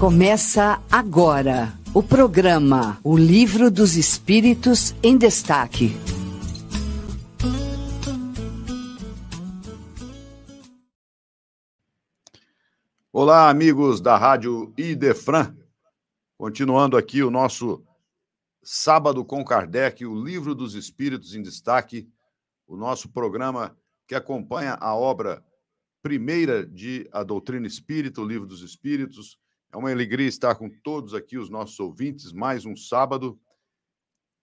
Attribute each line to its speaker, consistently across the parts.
Speaker 1: Começa agora o programa O Livro dos Espíritos em Destaque.
Speaker 2: Olá, amigos da Rádio Idefran. Continuando aqui o nosso Sábado com Kardec, o Livro dos Espíritos em Destaque, o nosso programa que acompanha a obra primeira de A Doutrina Espírita, o Livro dos Espíritos. É uma alegria estar com todos aqui, os nossos ouvintes, mais um sábado.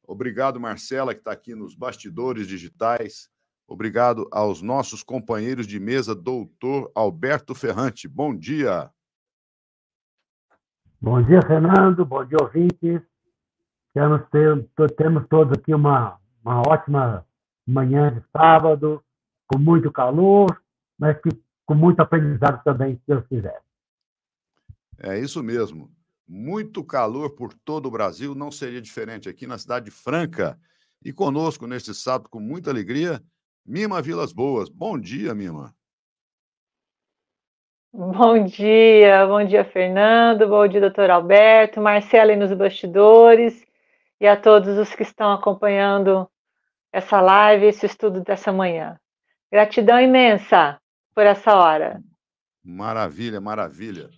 Speaker 2: Obrigado, Marcela, que está aqui nos bastidores digitais. Obrigado aos nossos companheiros de mesa, doutor Alberto Ferrante. Bom dia.
Speaker 3: Bom dia, Fernando. Bom dia, ouvintes. Temos, temos todos aqui uma, uma ótima manhã de sábado, com muito calor, mas que com muito aprendizado também, se Deus quiser.
Speaker 2: É isso mesmo. Muito calor por todo o Brasil, não seria diferente aqui na cidade de Franca. E conosco neste sábado, com muita alegria, Mima Vilas Boas. Bom dia, Mima.
Speaker 4: Bom dia, bom dia, Fernando, bom dia, doutor Alberto, Marcela aí nos bastidores e a todos os que estão acompanhando essa live, esse estudo dessa manhã. Gratidão imensa por essa hora.
Speaker 2: Maravilha, maravilha.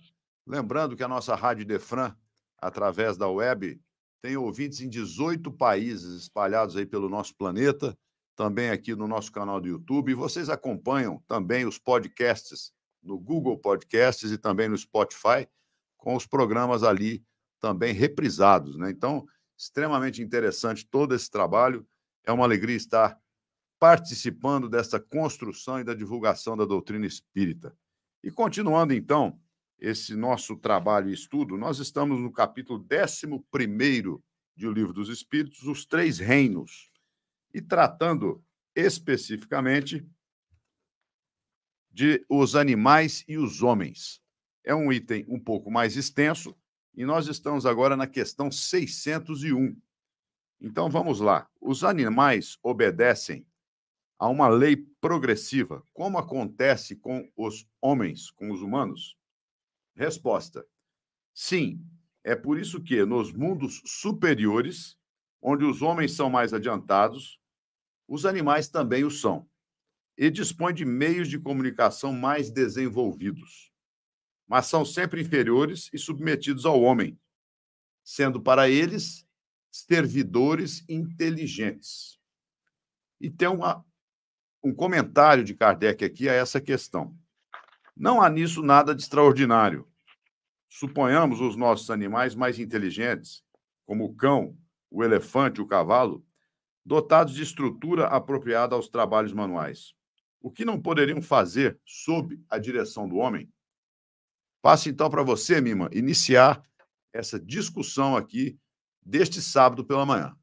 Speaker 2: Lembrando que a nossa Rádio Defran, através da web, tem ouvintes em 18 países espalhados aí pelo nosso planeta, também aqui no nosso canal do YouTube. E vocês acompanham também os podcasts no Google Podcasts e também no Spotify, com os programas ali também reprisados. Né? Então, extremamente interessante todo esse trabalho. É uma alegria estar participando dessa construção e da divulgação da doutrina espírita. E continuando, então, esse nosso trabalho e estudo, nós estamos no capítulo 11 de O Livro dos Espíritos, Os Três Reinos, e tratando especificamente de os animais e os homens. É um item um pouco mais extenso, e nós estamos agora na questão 601. Então vamos lá. Os animais obedecem a uma lei progressiva, como acontece com os homens, com os humanos? Resposta: sim. É por isso que nos mundos superiores, onde os homens são mais adiantados, os animais também o são, e dispõem de meios de comunicação mais desenvolvidos, mas são sempre inferiores e submetidos ao homem, sendo para eles servidores inteligentes. E tem uma um comentário de Kardec aqui a essa questão. Não há nisso nada de extraordinário. Suponhamos os nossos animais mais inteligentes, como o cão, o elefante, o cavalo, dotados de estrutura apropriada aos trabalhos manuais. O que não poderiam fazer sob a direção do homem? Passo então para você, Mima, iniciar essa discussão aqui deste sábado pela manhã.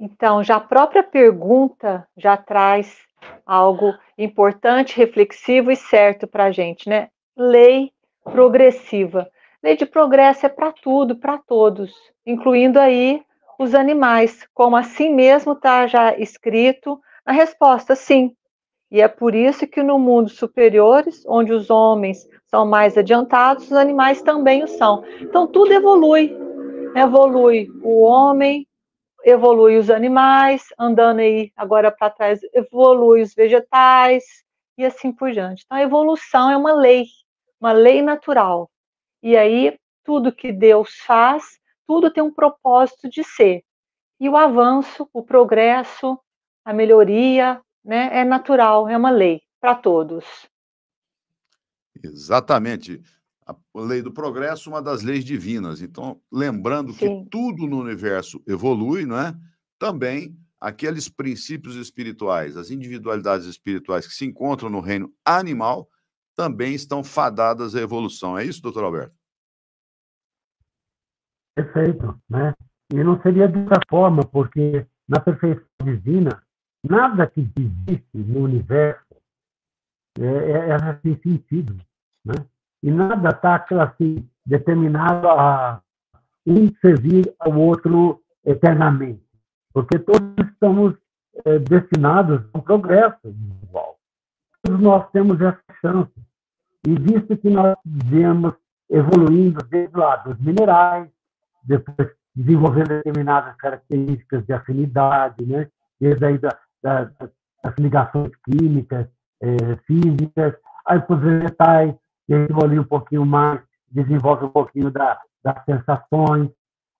Speaker 4: Então, já a própria pergunta já traz algo importante, reflexivo e certo para a gente, né? Lei progressiva. Lei de progresso é para tudo, para todos, incluindo aí os animais, como assim mesmo está já escrito na resposta, sim. E é por isso que no mundo superiores, onde os homens são mais adiantados, os animais também o são. Então tudo evolui. Evolui o homem, evolui os animais, andando aí agora para trás, evolui os vegetais e assim por diante. Então, a evolução é uma lei, uma lei natural. E aí, tudo que Deus faz, tudo tem um propósito de ser. E o avanço, o progresso, a melhoria, né, é natural, é uma lei para todos.
Speaker 2: Exatamente a lei do progresso, uma das leis divinas. Então, lembrando Sim. que tudo no universo evolui, não é? Também aqueles princípios espirituais, as individualidades espirituais que se encontram no reino animal, também estão fadadas à evolução. É isso, doutor Alberto?
Speaker 3: Perfeito, né? E não seria de outra forma, porque na perfeição divina, nada que existe no universo é, é, é sem sentido, né? e nada está assim, determinado a um servir ao outro eternamente, porque todos estamos é, destinados a um progresso individual. Todos nós temos essa E visto que nós vivemos evoluindo desde lá dos minerais, depois desenvolvendo determinadas características de afinidade, né? desde aí da, da, das ligações químicas, é, físicas, aí para os vegetais, que evolui um pouquinho mais, desenvolve um pouquinho da, das sensações,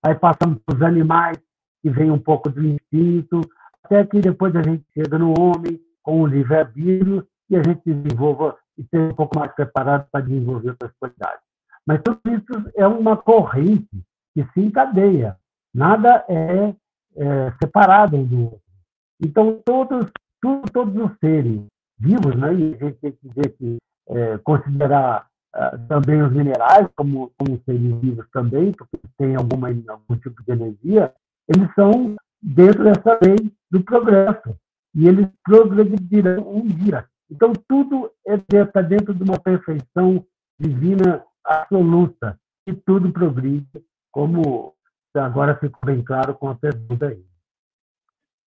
Speaker 3: aí passamos para os animais, que vem um pouco do instinto, até que depois a gente chega no homem, com o livre-arbítrio, e a gente desenvolva e ser um pouco mais preparado para desenvolver outras qualidades. Mas tudo isso é uma corrente que se encadeia, nada é, é separado um do outro. Então, todos, tudo, todos os seres vivos, né, e a gente tem que dizer que é, considerar ah, também os minerais como, como seres vivos também, porque tem alguma, algum tipo de energia, eles são dentro dessa lei do progresso. E eles progredirão um dia. Então, tudo está é, dentro de uma perfeição divina absoluta. E tudo progride, como agora ficou bem claro com a pergunta aí.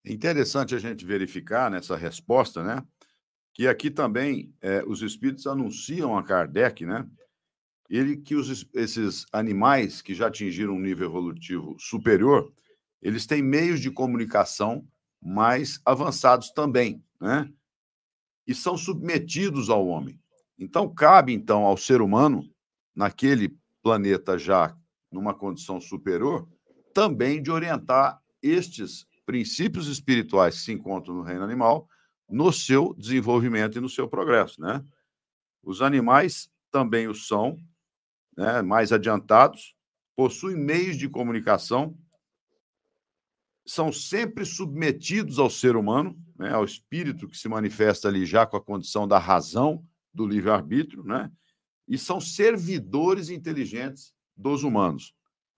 Speaker 2: Interessante a gente verificar nessa resposta, né? Que aqui também é, os espíritos anunciam a Kardec, né? Ele que os, esses animais que já atingiram um nível evolutivo superior, eles têm meios de comunicação mais avançados também, né? E são submetidos ao homem. Então cabe então ao ser humano naquele planeta já numa condição superior também de orientar estes princípios espirituais que se encontram no reino animal no seu desenvolvimento e no seu progresso, né? Os animais também o são, né, mais adiantados, possuem meios de comunicação, são sempre submetidos ao ser humano, né, ao espírito que se manifesta ali já com a condição da razão, do livre-arbítrio, né? E são servidores inteligentes dos humanos.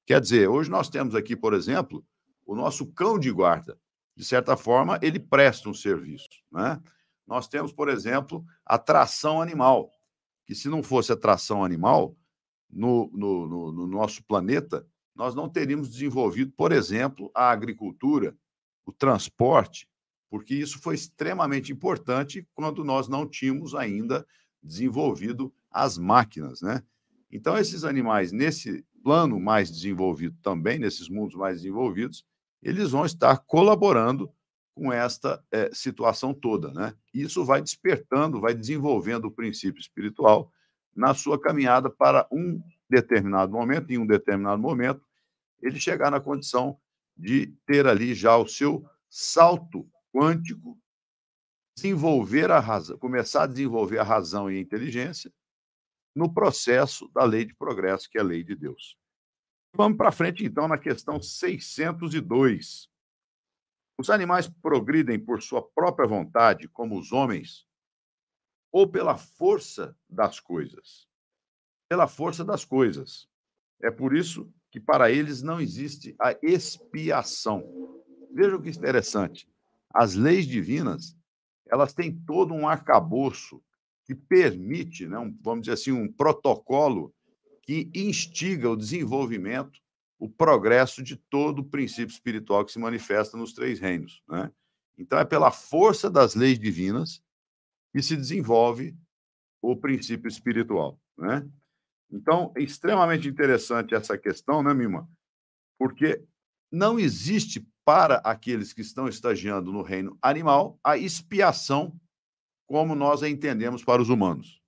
Speaker 2: Quer dizer, hoje nós temos aqui, por exemplo, o nosso cão de guarda, de certa forma, ele presta um serviço. Né? Nós temos, por exemplo, a tração animal, que se não fosse a tração animal, no, no, no, no nosso planeta, nós não teríamos desenvolvido, por exemplo, a agricultura, o transporte, porque isso foi extremamente importante quando nós não tínhamos ainda desenvolvido as máquinas, né? Então, esses animais, nesse plano mais desenvolvido também, nesses mundos mais desenvolvidos, eles vão estar colaborando com esta é, situação toda. Né? Isso vai despertando, vai desenvolvendo o princípio espiritual na sua caminhada para um determinado momento, em um determinado momento, ele chegar na condição de ter ali já o seu salto quântico, desenvolver a razão, começar a desenvolver a razão e a inteligência no processo da lei de progresso, que é a lei de Deus. Vamos para frente, então, na questão 602. Os animais progridem por sua própria vontade, como os homens, ou pela força das coisas? Pela força das coisas. É por isso que para eles não existe a expiação. Veja o que interessante. As leis divinas, elas têm todo um arcabouço que permite, né, um, vamos dizer assim, um protocolo que instiga o desenvolvimento, o progresso de todo o princípio espiritual que se manifesta nos três reinos. Né? Então, é pela força das leis divinas que se desenvolve o princípio espiritual. Né? Então, é extremamente interessante essa questão, né, Mima? Porque não existe para aqueles que estão estagiando no reino animal a expiação como nós a entendemos para os humanos.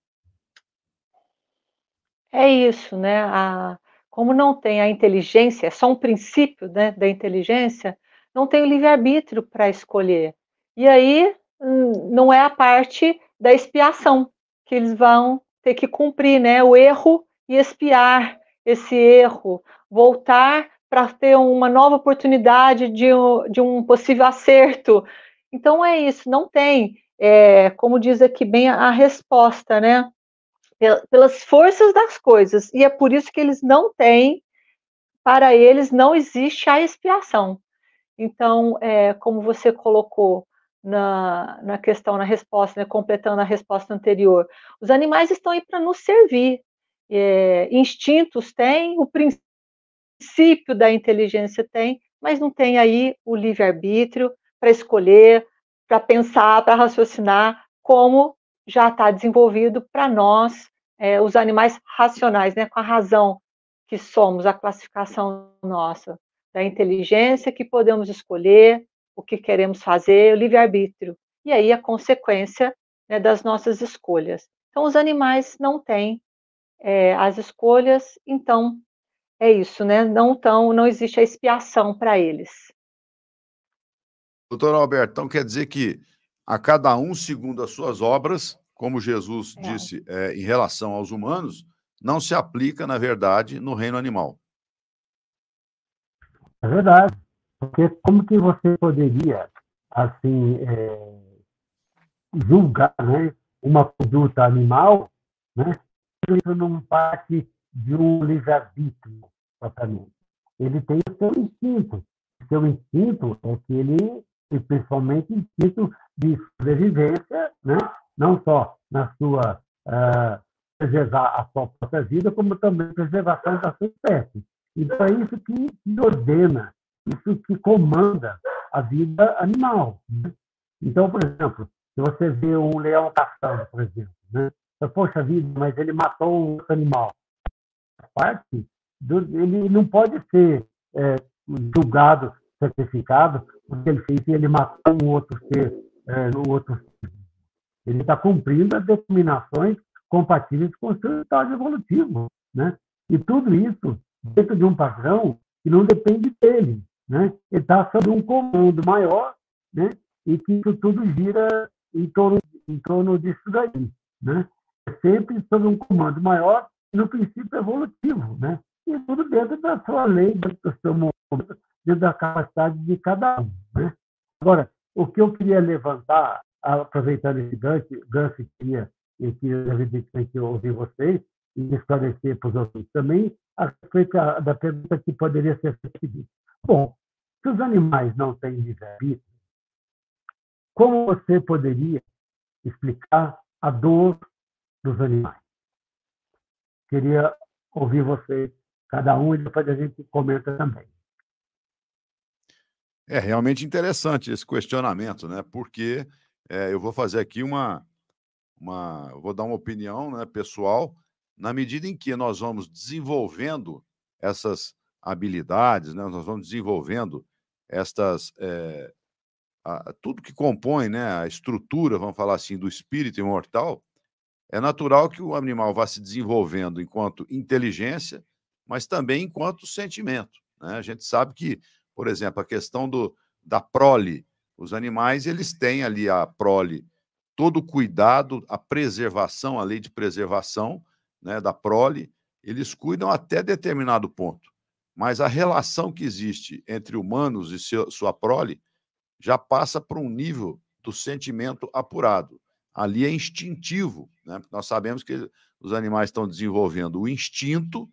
Speaker 4: É isso, né? A, como não tem a inteligência, é só um princípio né, da inteligência, não tem o livre-arbítrio para escolher. E aí hum, não é a parte da expiação que eles vão ter que cumprir, né? O erro e expiar esse erro, voltar para ter uma nova oportunidade de, de, um possível acerto. Então é isso, não tem, é, como diz aqui bem a, resposta, né? pelas forças das coisas. E é por isso que eles não têm, para eles não existe a expiação. Então, é, como você colocou na, na questão, na resposta, né, completando a resposta anterior, os animais estão aí para nos servir. É, instintos têm, o princípio da inteligência tem, mas não tem aí o livre-arbítrio para escolher, para pensar, para raciocinar, como já está desenvolvido para nós é, os animais racionais, né, com a razão que somos, a classificação nossa da inteligência, que podemos escolher o que queremos fazer, o livre-arbítrio. E aí a consequência né, das nossas escolhas. Então, os animais não têm é, as escolhas, então é isso, né? Não tão, não existe a expiação para eles.
Speaker 2: Doutor Alberto, então quer dizer que a cada um segundo as suas obras, como Jesus é. disse é, em relação aos humanos, não se aplica, na verdade, no reino animal.
Speaker 3: É verdade. Porque como que você poderia, assim, é, julgar né, uma conduta animal, né, isso não parte de um livre-arbítrio, propriamente. Ele tem o seu instinto. O seu instinto é que ele, e principalmente instinto de sobrevivência, né, não só na sua uh, preservar a sua própria vida, como também preservação da sua espécie. Então é isso que, que ordena, isso que comanda a vida animal. Né? Então, por exemplo, se você vê um leão caçando, por exemplo, né? Poxa vida, mas ele matou um outro animal. Parte do, ele não pode ser é, julgado, sacrificado, porque ele fez ele matou um outro ser, é, um outro Ele está cumprindo as determinações compatíveis com o seu estágio evolutivo, né? E tudo isso dentro de um padrão que não depende dele, né? Ele está sob um comando maior, né? E que isso tudo gira em torno, em torno disso daí, né? É sempre sob um comando maior no princípio evolutivo, né? E tudo dentro da sua lei, dentro do seu momento, dentro da capacidade de cada um, né? Agora, o que eu queria levantar, aproveitando esse gancho, gancho queria, e que evidentemente eu ouvi vocês, e esclarecer para os outros também, a respeito da pergunta que poderia ser feita. Bom, se os animais não têm livre-arbítrio, como você poderia explicar a dor dos animais? Queria ouvir vocês, cada um, e depois a gente comenta também.
Speaker 2: É realmente interessante esse questionamento, né? Porque é, eu vou fazer aqui uma, uma, vou dar uma opinião né, pessoal, na medida em que nós vamos desenvolvendo essas habilidades, né, nós vamos desenvolvendo estas é, a, tudo que compõe né, a estrutura, vamos falar assim, do espírito imortal, é natural que o animal vá se desenvolvendo enquanto inteligência, mas também enquanto sentimento. Né? A gente sabe que, por exemplo, a questão do, da prole, os animais eles têm ali a prole, todo o cuidado, a preservação, a lei de preservação né, da prole, eles cuidam até determinado ponto. Mas a relação que existe entre humanos e seu, sua prole já passa para um nível do sentimento apurado. Ali é instintivo, né? nós sabemos que os animais estão desenvolvendo o instinto,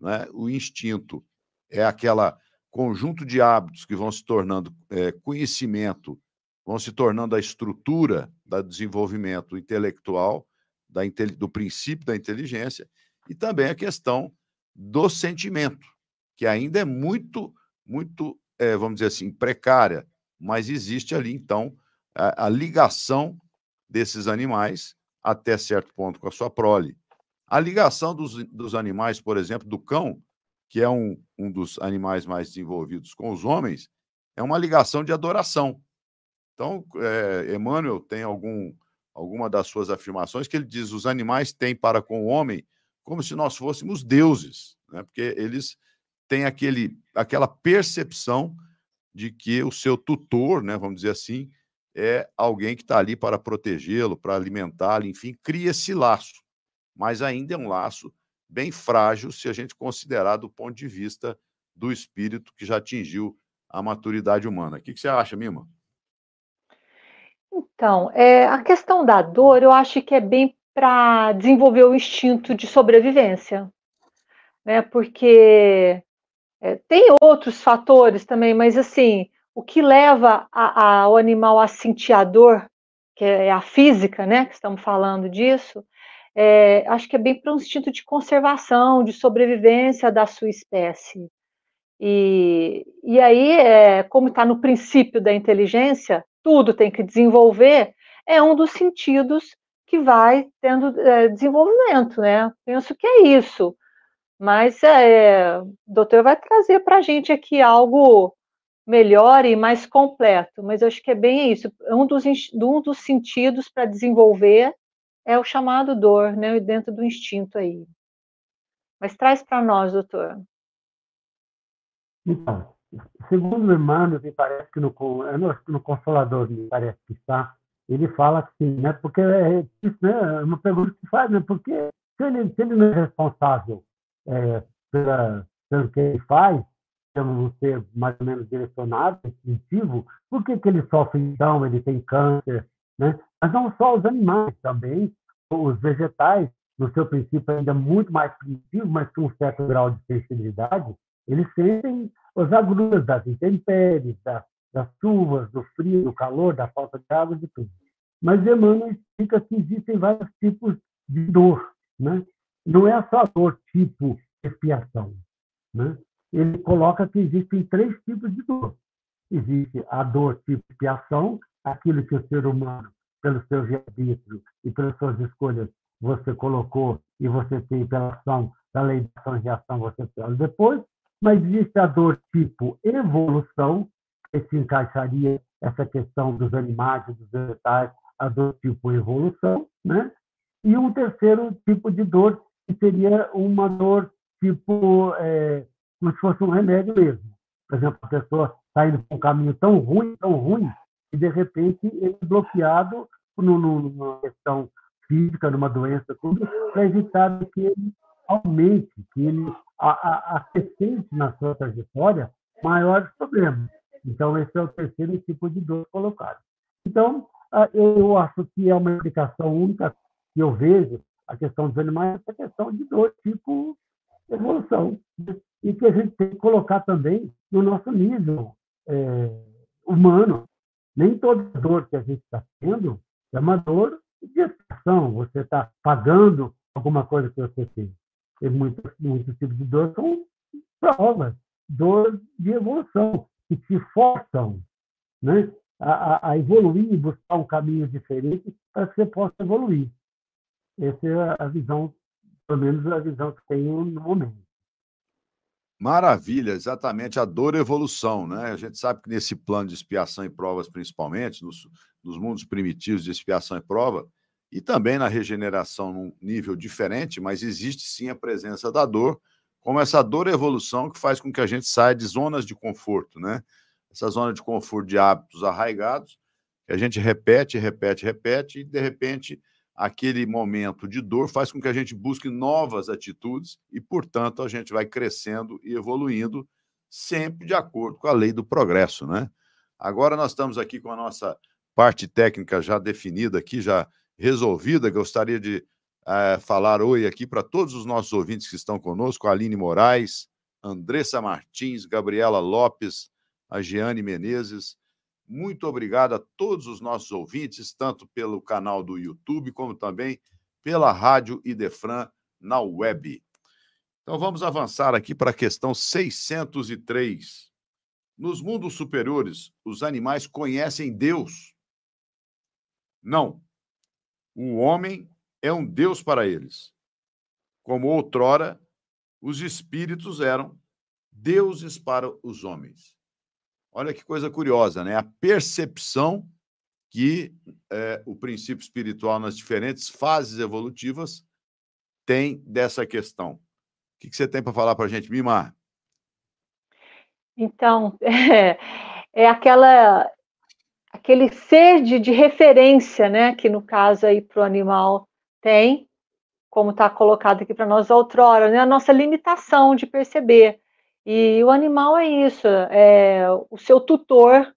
Speaker 2: né? o instinto é aquela conjunto de hábitos que vão se tornando é, conhecimento, vão se tornando a estrutura do desenvolvimento intelectual, da, do princípio da inteligência, e também a questão do sentimento, que ainda é muito, muito, é, vamos dizer assim, precária mas existe ali, então, a, a ligação desses animais até certo ponto com a sua prole. A ligação dos, dos animais, por exemplo, do cão, que é um, um dos animais mais desenvolvidos com os homens, é uma ligação de adoração. Então, é, Emmanuel tem algum, alguma das suas afirmações que ele diz: os animais têm para com o homem como se nós fôssemos deuses, né? porque eles têm aquele, aquela percepção de que o seu tutor, né, vamos dizer assim, é alguém que está ali para protegê-lo, para alimentá-lo, enfim, cria esse laço. Mas ainda é um laço bem frágil se a gente considerar do ponto de vista do espírito que já atingiu a maturidade humana. O que, que você acha, Mima?
Speaker 4: Então, é, a questão da dor, eu acho que é bem para desenvolver o instinto de sobrevivência, né? Porque é, tem outros fatores também, mas assim, o que leva a, a, o animal a sentir a dor, que é a física, né? Que estamos falando disso, é, acho que é bem para um instinto de conservação, de sobrevivência da sua espécie. E, e aí, é, como está no princípio da inteligência, tudo tem que desenvolver, é um dos sentidos que vai tendo é, desenvolvimento, né? Penso que é isso. Mas é, o doutor vai trazer para a gente aqui algo melhor e mais completo. Mas eu acho que é bem isso. Um dos, um dos sentidos para desenvolver é o chamado dor, né? Dentro do instinto aí. Mas traz para nós, doutor.
Speaker 3: Então, segundo Emmanuel, me parece que no, no, Consolador, me parece que está, ele fala assim, né? Porque é, isso, né, é uma pergunta que faz, né? Porque se ele, se ele não é responsável é, pela, pelo que ele faz, um ser mais ou menos direcionado, instintivo, por que, que ele sofre então? Ele tem câncer, né? Mas não só os animais, também os vegetais, no seu princípio ainda muito mais primitivo, mas com um certo grau de sensibilidade, eles sentem os agruras das intempéries, das, das chuvas, do frio, do calor, da falta de água, de tudo. Mas Emmanuel explica que existem vários tipos de dor. Né? Não é só dor tipo expiação. Né? Ele coloca que existem três tipos de dor. Existe a dor tipo expiação, aquilo que o ser humano, pelo seu arbítrio e pelas suas escolhas, você colocou e você tem pela ação da lei de ação e reação, você tem depois, mas existe a dor tipo evolução, que se encaixaria essa questão dos animais dos vegetais, a dor tipo evolução, né? E um terceiro tipo de dor, que seria uma dor tipo, é, como se fosse um remédio mesmo. Por exemplo, a pessoa está indo por um caminho tão ruim, tão ruim, e de repente ele é bloqueado numa questão física, numa doença, tudo, para evitar que ele aumente, que ele acrescente na sua trajetória maiores problemas. Então, esse é o terceiro tipo de dor colocado. Então, eu acho que é uma explicação única que eu vejo a questão dos animais, essa questão de dor tipo evolução. E que a gente tem que colocar também no nosso nível é, humano. Nem toda dor que a gente está tendo é uma dor de expressão. Você está pagando alguma coisa que você fez e muitos, muitos tipos de dor são provas, dor de evolução, que te forçam né, a, a evoluir e buscar um caminho diferente para que você possa evoluir. Essa é a visão, pelo menos a visão que tenho no momento.
Speaker 2: Maravilha, exatamente a dor evolução, né? A gente sabe que nesse plano de expiação e provas, principalmente, nos, nos mundos primitivos de expiação e prova, e também na regeneração num nível diferente, mas existe sim a presença da dor, como essa dor evolução que faz com que a gente saia de zonas de conforto, né? Essa zona de conforto de hábitos arraigados, que a gente repete, repete, repete, e de repente aquele momento de dor faz com que a gente busque novas atitudes e, portanto, a gente vai crescendo e evoluindo sempre de acordo com a lei do progresso, né? Agora nós estamos aqui com a nossa parte técnica já definida aqui, já resolvida. Gostaria de é, falar oi aqui para todos os nossos ouvintes que estão conosco: Aline Moraes, Andressa Martins, Gabriela Lopes, a Giane Menezes. Muito obrigado a todos os nossos ouvintes, tanto pelo canal do YouTube, como também pela Rádio Idefran na web. Então vamos avançar aqui para a questão 603. Nos mundos superiores, os animais conhecem Deus? Não. O homem é um Deus para eles. Como outrora, os espíritos eram deuses para os homens. Olha que coisa curiosa, né? A percepção que é, o princípio espiritual nas diferentes fases evolutivas tem dessa questão. O que, que você tem para falar para a gente, Mimar?
Speaker 4: Então, é, é aquela aquele ser de, de referência, né, que no caso aí para o animal tem, como está colocado aqui para nós outrora, né, a nossa limitação de perceber. E o animal é isso, é o seu tutor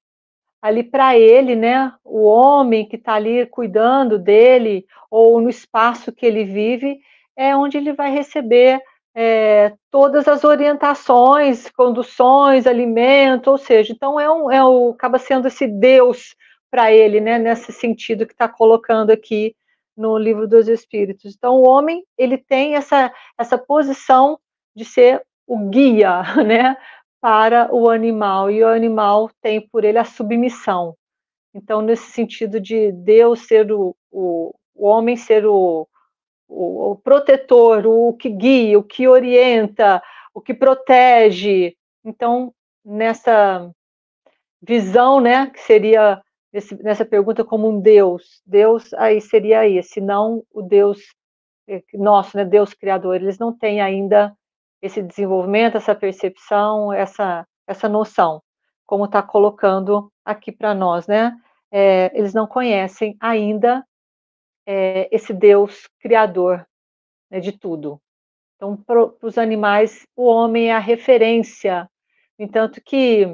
Speaker 4: ali para ele, né, o homem que está ali cuidando dele, ou no espaço que ele vive, é onde ele vai receber é, todas as orientações, conduções, alimento, ou seja, então é um, é o, acaba sendo esse Deus para ele, né, nesse sentido que está colocando aqui no livro dos Espíritos. Então, o homem ele tem essa, essa posição de ser o guia, né, para o animal, e o animal tem por ele a submissão. Então, nesse sentido de Deus ser o, o, o homem ser o, o, o protetor, o que guia, o que orienta, o que protege. Então, nessa visão, né, que seria esse, nessa pergunta como um Deus, Deus aí seria esse, não o Deus é, nosso, né, Deus criador. Eles não têm ainda esse desenvolvimento, essa percepção, essa essa noção, como está colocando aqui para nós, né? É, eles não conhecem ainda é, esse Deus criador né, de tudo. Então, para os animais, o homem é a referência. Entanto que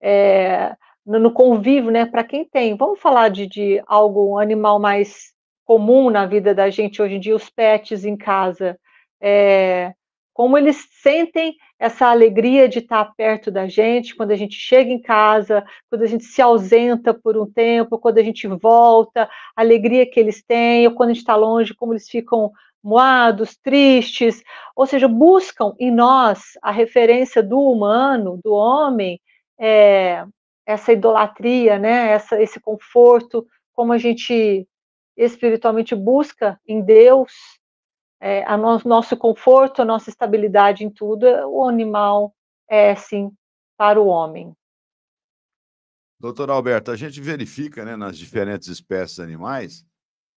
Speaker 4: é, no convívio, né, para quem tem, vamos falar de, de algo, um animal mais comum na vida da gente hoje em dia, os pets em casa. É, como eles sentem essa alegria de estar perto da gente, quando a gente chega em casa, quando a gente se ausenta por um tempo, quando a gente volta, a alegria que eles têm, ou quando a gente está longe, como eles ficam moados, tristes, ou seja, buscam em nós a referência do humano, do homem, é, essa idolatria, né, essa, esse conforto, como a gente espiritualmente busca em Deus, é, a no, nosso conforto, a nossa estabilidade em tudo, o animal é sim para o homem.
Speaker 2: Doutor Alberto, a gente verifica né, nas diferentes espécies animais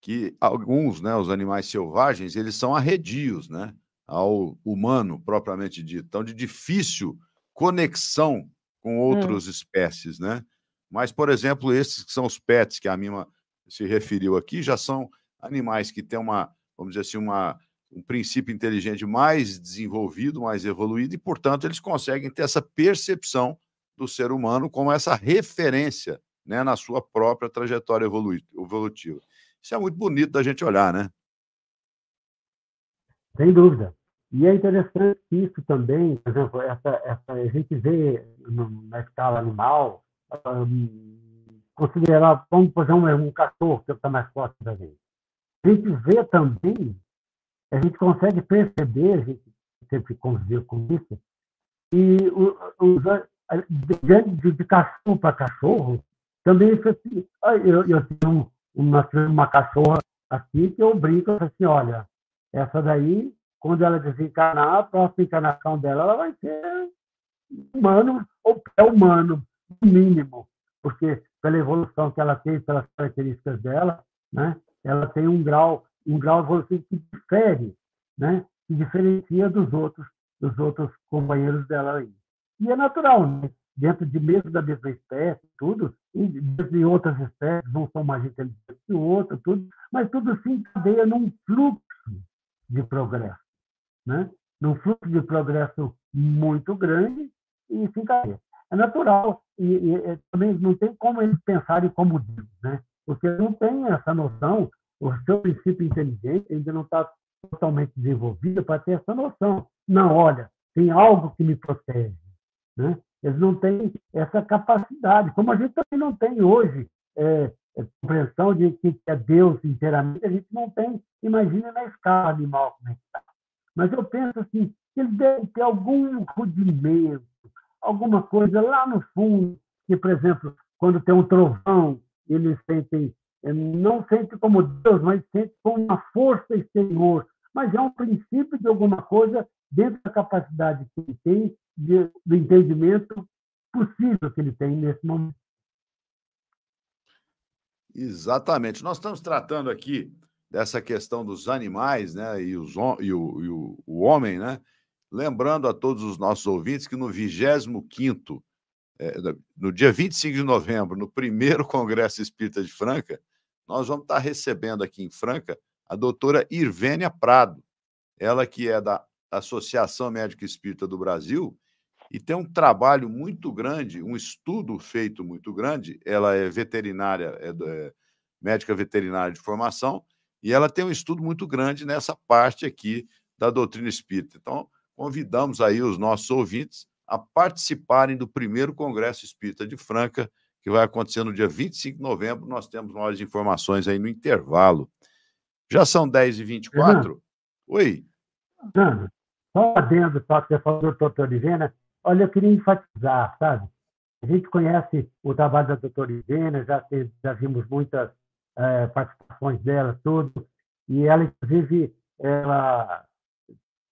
Speaker 2: que alguns, né, os animais selvagens, eles são arredios né, ao humano propriamente dito, então de difícil conexão com outras hum. espécies, né? Mas, por exemplo, esses que são os pets que a Mima se referiu aqui, já são animais que têm uma, vamos dizer assim, uma, um princípio inteligente mais desenvolvido, mais evoluído, e, portanto, eles conseguem ter essa percepção do ser humano como essa referência né, na sua própria trajetória evolutiva. Isso é muito bonito da gente olhar, né?
Speaker 3: Sem dúvida. E é interessante isso também, por exemplo, essa, essa, a gente vê na escala animal, um, considerar, vamos fazer um, um cachorro que está mais forte da gente. A gente vê também a gente consegue perceber, a gente sempre conviveu com isso, e os, de, de cachorro para cachorro, também assim, eu, eu tenho uma, uma cachorra aqui que eu brinco assim, olha, essa daí, quando ela desencarnar, a próxima encarnação dela ela vai ser humano ou pré-humano, no mínimo, porque pela evolução que ela tem, pelas características dela, né, ela tem um grau um grau evolutivo que difere, né? que diferencia dos outros, dos outros companheiros dela aí. E é natural, né? dentro de mesmo da mesma espécie, tudo, e de outras espécies, não são mais inteligentes que o outro, tudo, mas tudo se encadeia num fluxo de progresso, né? num fluxo de progresso muito grande e se encadeia. É natural, e, e, e também não tem como eles pensarem como Deus, né? porque não tem essa noção o seu princípio inteligente ainda não está totalmente desenvolvido para ter essa noção. Não, olha, tem algo que me protege. Né? Eles não têm essa capacidade, como a gente também não tem hoje é, é, compreensão de que é Deus inteiramente, a gente não tem, imagina na escala animal como é que está. Mas eu penso assim, eles devem ter algum rudimento, alguma coisa lá no fundo, que, por exemplo, quando tem um trovão, eles sentem não sente como Deus, mas sente como uma força exterior. Mas é um princípio de alguma coisa dentro da capacidade que ele tem, de, do entendimento possível que ele tem nesse momento.
Speaker 2: Exatamente. Nós estamos tratando aqui dessa questão dos animais né, e, os, e, o, e o, o homem, né? Lembrando a todos os nossos ouvintes que no 25 é, no dia 25 de novembro, no primeiro Congresso Espírita de Franca, nós vamos estar recebendo aqui em Franca a doutora Irvênia Prado, ela que é da Associação Médica Espírita do Brasil e tem um trabalho muito grande, um estudo feito muito grande. Ela é veterinária, é, é médica veterinária de formação, e ela tem um estudo muito grande nessa parte aqui da doutrina espírita. Então, convidamos aí os nossos ouvintes a participarem do primeiro Congresso Espírita de Franca, que vai acontecer no dia 25 de novembro. Nós temos mais informações aí no intervalo. Já são 10h24? Uhum. Oi.
Speaker 3: Uhum. Só adendo, só que você falou do doutor Ivena. Olha, eu queria enfatizar, sabe? A gente conhece o trabalho da doutora Ivena, já, já vimos muitas é, participações dela, tudo. E ela, inclusive, ela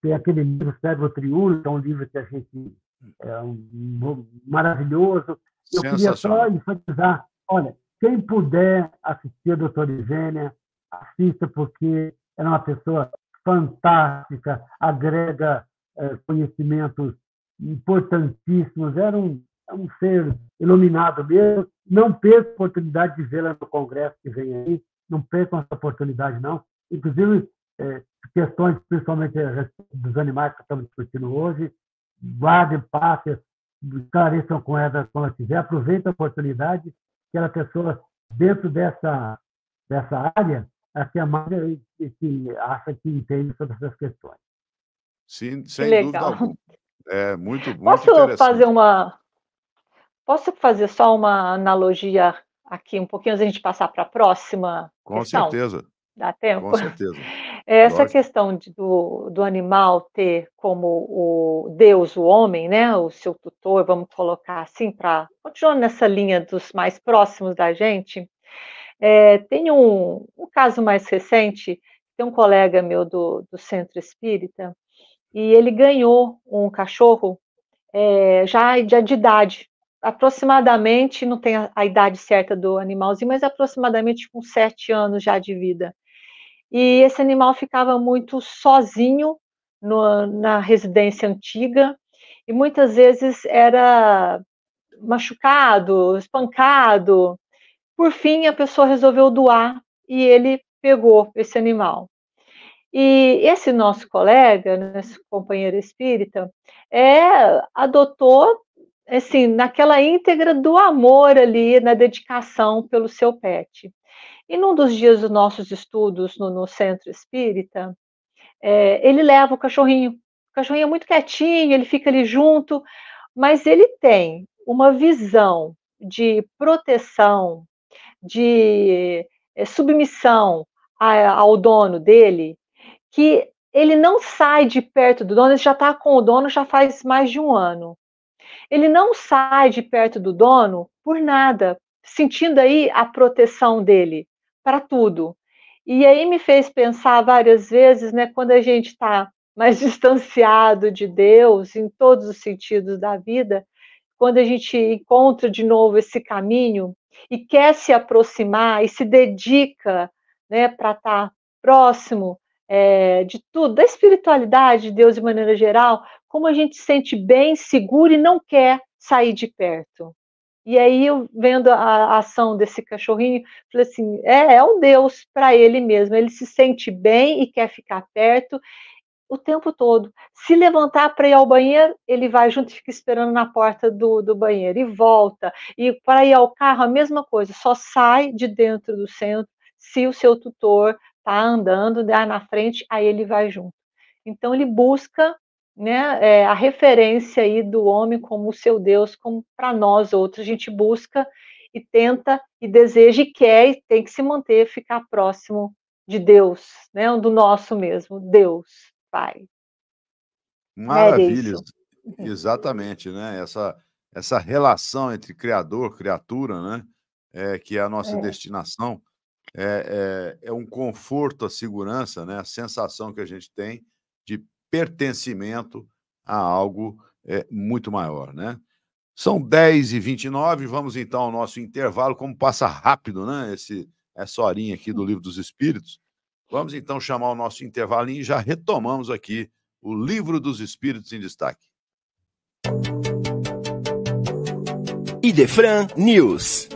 Speaker 3: tem aquele livro Cérebro Triúlio, que é um livro que a gente é um, maravilhoso. Eu queria só enfatizar, olha, quem puder assistir a doutora Igênia, assista, porque ela é uma pessoa fantástica, agrega é, conhecimentos importantíssimos, era um, é um ser iluminado mesmo. Não perca a oportunidade de vê-la no congresso que vem aí, não percam essa oportunidade, não. Inclusive, é, questões, principalmente dos animais que estamos discutindo hoje, guardem, passem, esclareçam com ela quando ela quiser, aproveitem a oportunidade que ela pessoa dentro dessa, dessa área, a que é mais que acha que entende sobre essas questões.
Speaker 2: Sim, sem Legal. dúvida alguma. É muito, muito
Speaker 4: Posso fazer uma. Posso fazer só uma analogia aqui, um pouquinho antes a gente passar para a próxima?
Speaker 2: Com
Speaker 4: questão?
Speaker 2: certeza.
Speaker 4: Dá tempo?
Speaker 2: Com certeza.
Speaker 4: Essa Lógico. questão de, do, do animal ter como o Deus, o homem, né, o seu tutor, vamos colocar assim, para continuar nessa linha dos mais próximos da gente, é, tem um, um caso mais recente, tem um colega meu do, do Centro Espírita, e ele ganhou um cachorro é, já, já de idade, aproximadamente, não tem a, a, idade certa do animalzinho, mas aproximadamente com sete anos já de vida. E esse animal ficava muito sozinho no, na residência antiga, e muitas vezes era machucado, espancado. Por fim, a pessoa resolveu doar e ele pegou esse animal. E esse nosso colega, nosso companheiro espírita, é, adotou, assim, naquela íntegra do amor ali, na dedicação pelo seu pet. E num dos dias dos nossos estudos no, no centro espírita, é, ele leva o cachorrinho. O cachorrinho é muito quietinho, ele fica ali junto, mas ele tem uma visão de proteção, de é, submissão a, ao dono dele, que ele não sai de perto do dono, ele já está com o dono já faz mais de um ano. Ele não sai de perto do dono por nada, sentindo aí a proteção dele para tudo. E aí me fez pensar várias vezes, né, quando a gente está mais distanciado de Deus em todos os sentidos da vida, quando a gente encontra de novo esse caminho e quer se aproximar e se dedica, né, para estar tá próximo é, de tudo, da espiritualidade de Deus de maneira geral, como a gente se sente bem, seguro e não quer sair de perto. E aí eu vendo a, a ação desse cachorrinho, falei assim, é, é um Deus para ele mesmo. Ele se sente bem e quer ficar perto o tempo todo. Se levantar para ir ao banheiro, ele vai junto e fica esperando na porta do, do banheiro e volta. E para ir ao carro, a mesma coisa, só sai de dentro do centro se o seu tutor está andando dá na frente, aí ele vai junto. Então ele busca né, é, a referência aí do homem como o seu Deus, como para nós outros, a gente busca e tenta e deseja e quer e tem que se manter, ficar próximo de Deus, né, do nosso mesmo, Deus, Pai.
Speaker 2: Maravilha, é exatamente, né, essa, essa relação entre Criador, criatura, né, é, que é a nossa é. destinação, é, é, é um conforto, a segurança, né? a sensação que a gente tem pertencimento a algo é, muito maior. Né? São 10 e 29 vamos então ao nosso intervalo. Como passa rápido né? Esse, essa horinha aqui do Livro dos Espíritos. Vamos então chamar o nosso intervalinho e já retomamos aqui o Livro dos Espíritos em Destaque.
Speaker 5: Idefran News.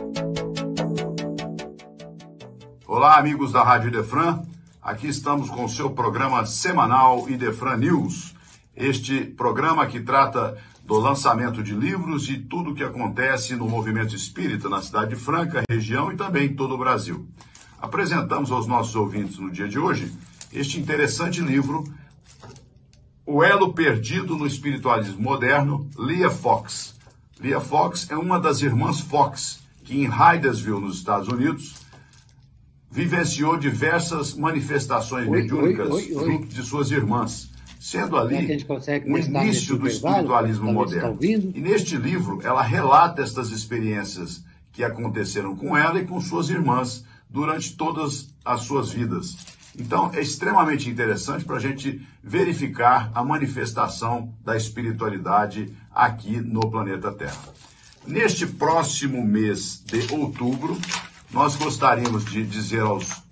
Speaker 2: Olá, amigos da Rádio Idefran. Aqui estamos com o seu programa semanal Idefran News. Este programa que trata do lançamento de livros e tudo o que acontece no movimento espírita na cidade de Franca, região e também em todo o Brasil. Apresentamos aos nossos ouvintes no dia de hoje este interessante livro, O Elo Perdido no Espiritualismo Moderno, Lia Fox. Lia Fox é uma das irmãs Fox, que em Hydesville, nos Estados Unidos, vivenciou diversas manifestações oi, mediúnicas oi, oi, junto de suas irmãs, sendo ali é o início do espiritualismo moderno. E neste livro ela relata estas experiências que aconteceram com ela e com suas irmãs durante todas as suas vidas. Então, é extremamente interessante para a gente verificar a manifestação da espiritualidade aqui no planeta Terra. Neste próximo mês de outubro, nós gostaríamos de dizer aos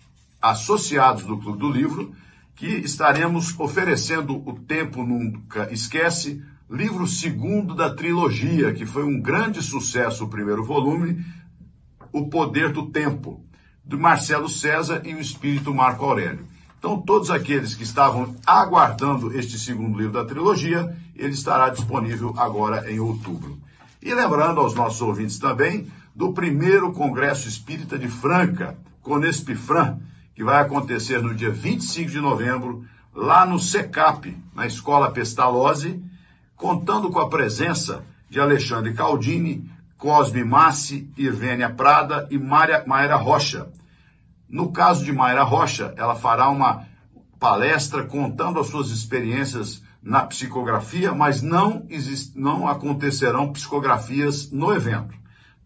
Speaker 2: associados do Clube do Livro que estaremos oferecendo o Tempo Nunca Esquece, livro segundo da trilogia, que foi um grande sucesso o primeiro volume, O Poder do Tempo do Marcelo César e o Espírito Marco Aurélio. Então, todos aqueles que estavam aguardando este segundo livro da trilogia, ele estará disponível agora em outubro. E lembrando aos nossos ouvintes também do primeiro Congresso Espírita de Franca, Conespifran, que vai acontecer no dia 25 de novembro, lá no SECAP, na Escola Pestalozzi, contando com a presença de Alexandre Caldini, Cosme Massi, Irvênia Prada e Mayra Rocha. No caso de Mayra Rocha, ela fará uma palestra contando as suas experiências na psicografia, mas não, não acontecerão psicografias no evento.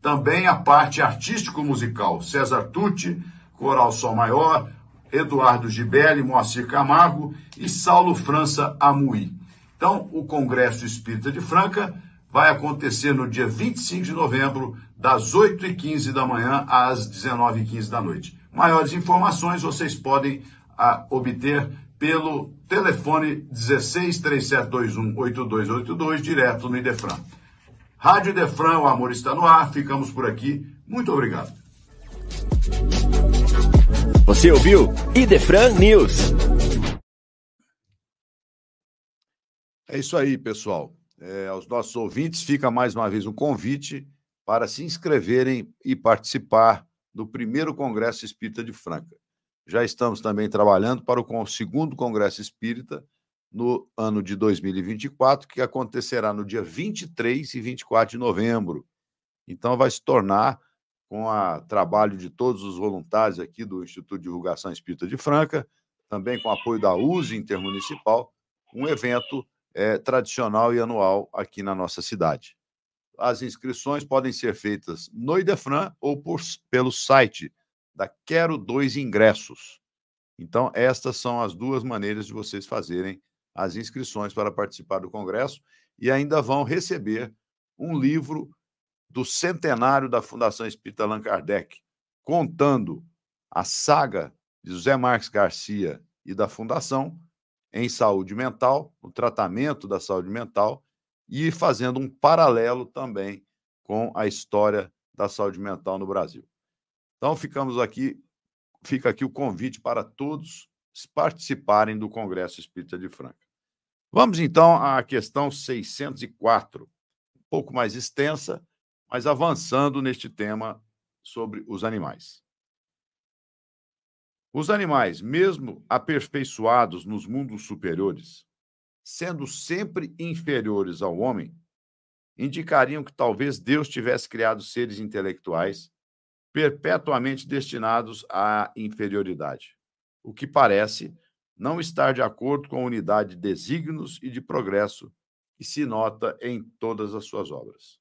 Speaker 2: Também a parte artístico-musical, César Tucci, Coral Sol Maior, Eduardo Gibelli, Moacir Camargo e Saulo França Amui. Então, o Congresso Espírita de Franca vai acontecer no dia 25 de novembro, das 8h15 da manhã às 19h15 da noite. Maiores informações vocês podem ah, obter pelo telefone 1637218282, direto no Idefran. Rádio Idefran, o amor está no ar, ficamos por aqui. Muito obrigado.
Speaker 5: Você ouviu Idefran News.
Speaker 2: É isso aí, pessoal é, aos nossos ouvintes, fica mais uma vez um convite para se inscreverem e participar do primeiro Congresso Espírita de Franca. Já estamos também trabalhando para o segundo Congresso Espírita no ano de 2024, que acontecerá no dia 23 e 24 de novembro. Então, vai se tornar, com o trabalho de todos os voluntários aqui do Instituto de Divulgação Espírita de Franca, também com apoio da USE Intermunicipal, um evento é, tradicional e anual aqui na nossa cidade. As inscrições podem ser feitas no Idefran ou por, pelo site da Quero Dois Ingressos. Então, estas são as duas maneiras de vocês fazerem as inscrições para participar do Congresso e ainda vão receber um livro do centenário da Fundação Espírita Allan Kardec, contando a saga de José Marques Garcia e da Fundação em saúde mental, o tratamento da saúde mental e fazendo um paralelo também com a história da saúde mental no Brasil. Então ficamos aqui, fica aqui o convite para todos participarem do Congresso Espírita de Franca. Vamos então à questão 604, um pouco mais extensa, mas avançando neste tema sobre os animais. Os animais, mesmo aperfeiçoados nos mundos superiores, sendo sempre inferiores ao homem, indicariam que talvez Deus tivesse criado seres intelectuais perpetuamente destinados à inferioridade, o que parece não estar de acordo com a unidade de desígnios e de progresso que se nota em todas as suas obras.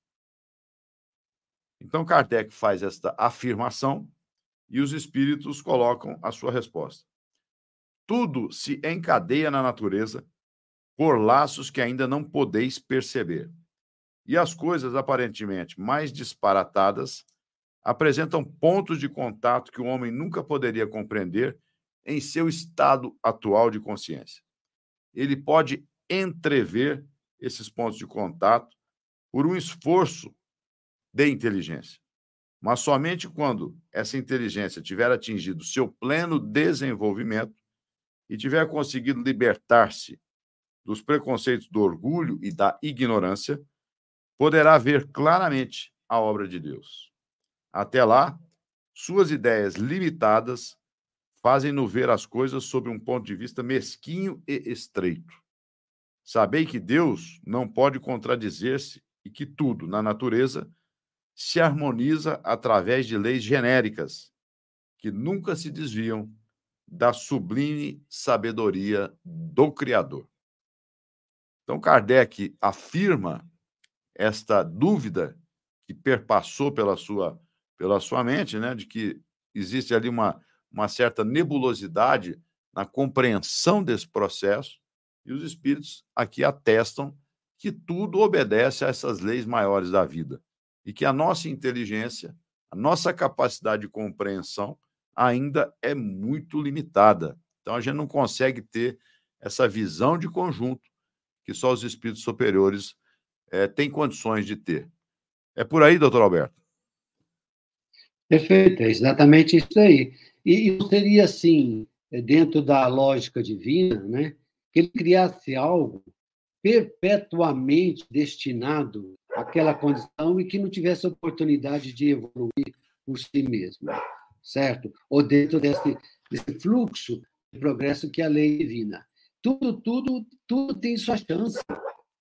Speaker 2: Então, Kardec faz esta afirmação e os espíritos colocam a sua resposta. Tudo se encadeia na natureza por laços que ainda não podeis perceber. E as coisas aparentemente mais disparatadas apresentam pontos de contato que o homem nunca poderia compreender em seu estado atual de consciência. Ele pode entrever esses pontos de contato por um esforço de inteligência. Mas somente quando essa inteligência tiver atingido seu pleno desenvolvimento e tiver conseguido libertar-se dos preconceitos do orgulho e da ignorância, poderá ver claramente a obra de Deus. Até lá, suas ideias limitadas fazem-no ver as coisas sob um ponto de vista mesquinho e estreito. Sabei que Deus não pode contradizer-se e que tudo na natureza se harmoniza através de leis genéricas que nunca se desviam da sublime sabedoria do Criador. Então, Kardec afirma esta dúvida que perpassou pela sua, pela sua mente, né, de que existe ali uma, uma certa nebulosidade na compreensão desse processo, e os espíritos aqui atestam que tudo obedece a essas leis maiores da vida e que a nossa inteligência, a nossa capacidade de compreensão ainda é muito limitada. Então a gente não consegue ter essa visão de conjunto que só os espíritos superiores é, têm condições de ter. É por aí, doutor Alberto?
Speaker 6: Perfeito, é exatamente isso aí. E, seria assim, é, dentro da lógica divina, né, que ele criasse algo perpetuamente destinado àquela condição e que não tivesse oportunidade de evoluir por si mesmo, certo? Ou dentro desse, desse fluxo de progresso que é a lei divina. Tudo, tudo, tudo tem sua chance,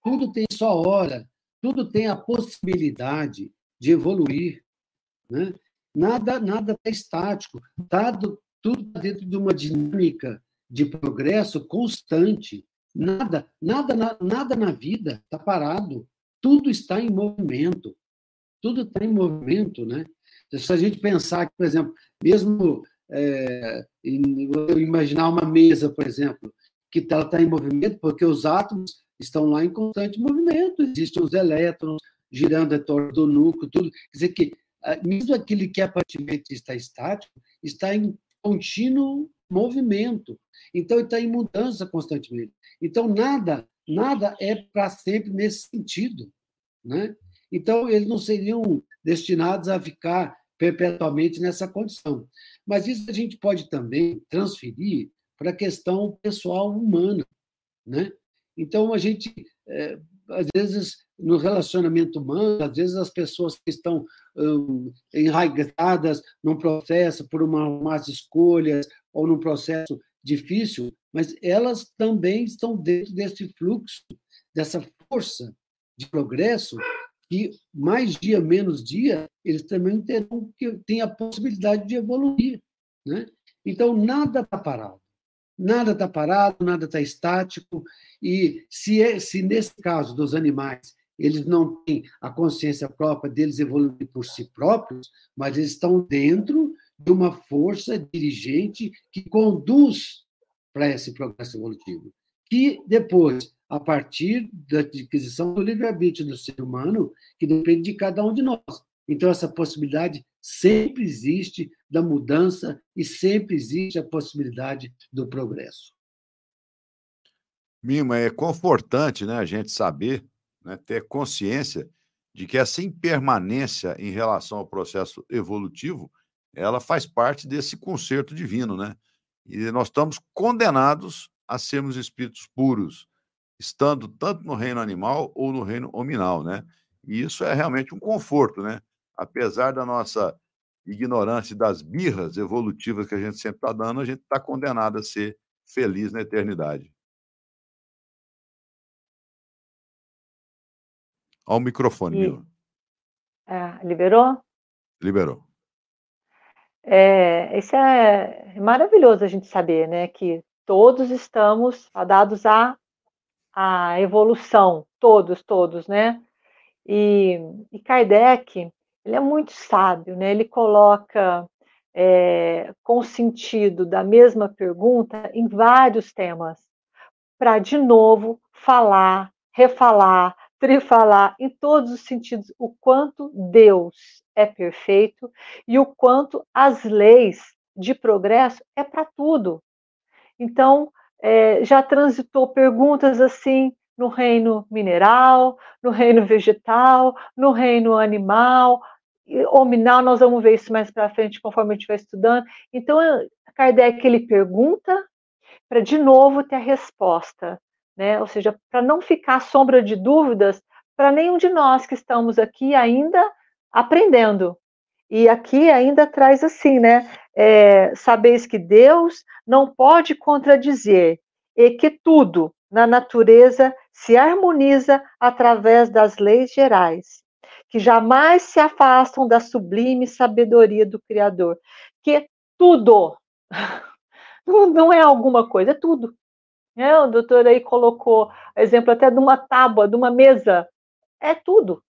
Speaker 6: tudo tem sua hora, tudo tem a possibilidade de evoluir, né? Nada, nada está estático, tá do, tudo tá dentro de uma dinâmica de progresso constante. Nada, nada, nada na vida está parado. Tudo está em movimento. Tudo está em movimento, né? Se a gente pensar que, por exemplo, mesmo é, imaginar uma mesa, por exemplo, que ela está em movimento porque os átomos estão lá em constante movimento, existem os elétrons girando em torno do núcleo, tudo. Quer dizer que, mesmo aquele que aparentemente está estático, está em contínuo movimento. Então, está em mudança constantemente. Então, nada, nada é para sempre nesse sentido. Né? Então, eles não seriam destinados a ficar perpetuamente nessa condição. Mas isso a gente pode também transferir para a questão pessoal humana. Né? Então, a gente, é, às vezes, no relacionamento humano, às vezes as pessoas que estão um, enraizadas num processo por uma, umas escolhas ou num processo difícil, mas elas também estão dentro desse fluxo, dessa força de progresso que mais dia, menos dia, eles também terão que tem a possibilidade de evoluir. Né? Então, nada está parado. Nada está parado, nada está estático. E se, é, se nesse caso dos animais eles não têm a consciência própria deles evoluir por si próprios, mas eles estão dentro de uma força dirigente que conduz para esse progresso evolutivo. Que depois, a partir da adquisição do livre-arbítrio do ser humano, que depende de cada um de nós. Então, essa possibilidade sempre existe da mudança e sempre existe a possibilidade do progresso.
Speaker 2: Mima, é confortante né, a gente saber, né, ter consciência de que essa impermanência em relação ao processo evolutivo, ela faz parte desse concerto divino, né? E nós estamos condenados a sermos espíritos puros, estando tanto no reino animal ou no reino hominal, né? E isso é realmente um conforto, né? Apesar da nossa ignorância das birras evolutivas que a gente sempre está dando, a gente está condenado a ser feliz na eternidade. Ao microfone, e... meu.
Speaker 4: Ah, liberou?
Speaker 2: Liberou.
Speaker 4: É, isso é maravilhoso a gente saber, né? Que todos estamos dados à, à evolução, todos, todos, né? E, e Kardec, ele é muito sábio, né? Ele coloca é, com sentido da mesma pergunta em vários temas, para de novo falar, refalar, trifalar em todos os sentidos o quanto Deus é perfeito e o quanto as leis de progresso é para tudo. Então, é, já transitou perguntas assim no reino mineral, no reino vegetal, no reino animal, hominal, nós vamos ver isso mais para frente, conforme a gente vai estudando. Então, Kardec ele pergunta para de novo ter a resposta, né? Ou seja, para não ficar sombra de dúvidas para nenhum de nós que estamos aqui ainda aprendendo. E aqui ainda traz assim, né? É, sabeis que Deus não pode contradizer e que tudo na natureza se harmoniza através das leis gerais que jamais se afastam da sublime sabedoria do Criador, que tudo, não é alguma coisa, é tudo. É, o doutor aí colocou exemplo até de uma tábua, de uma mesa, é tudo.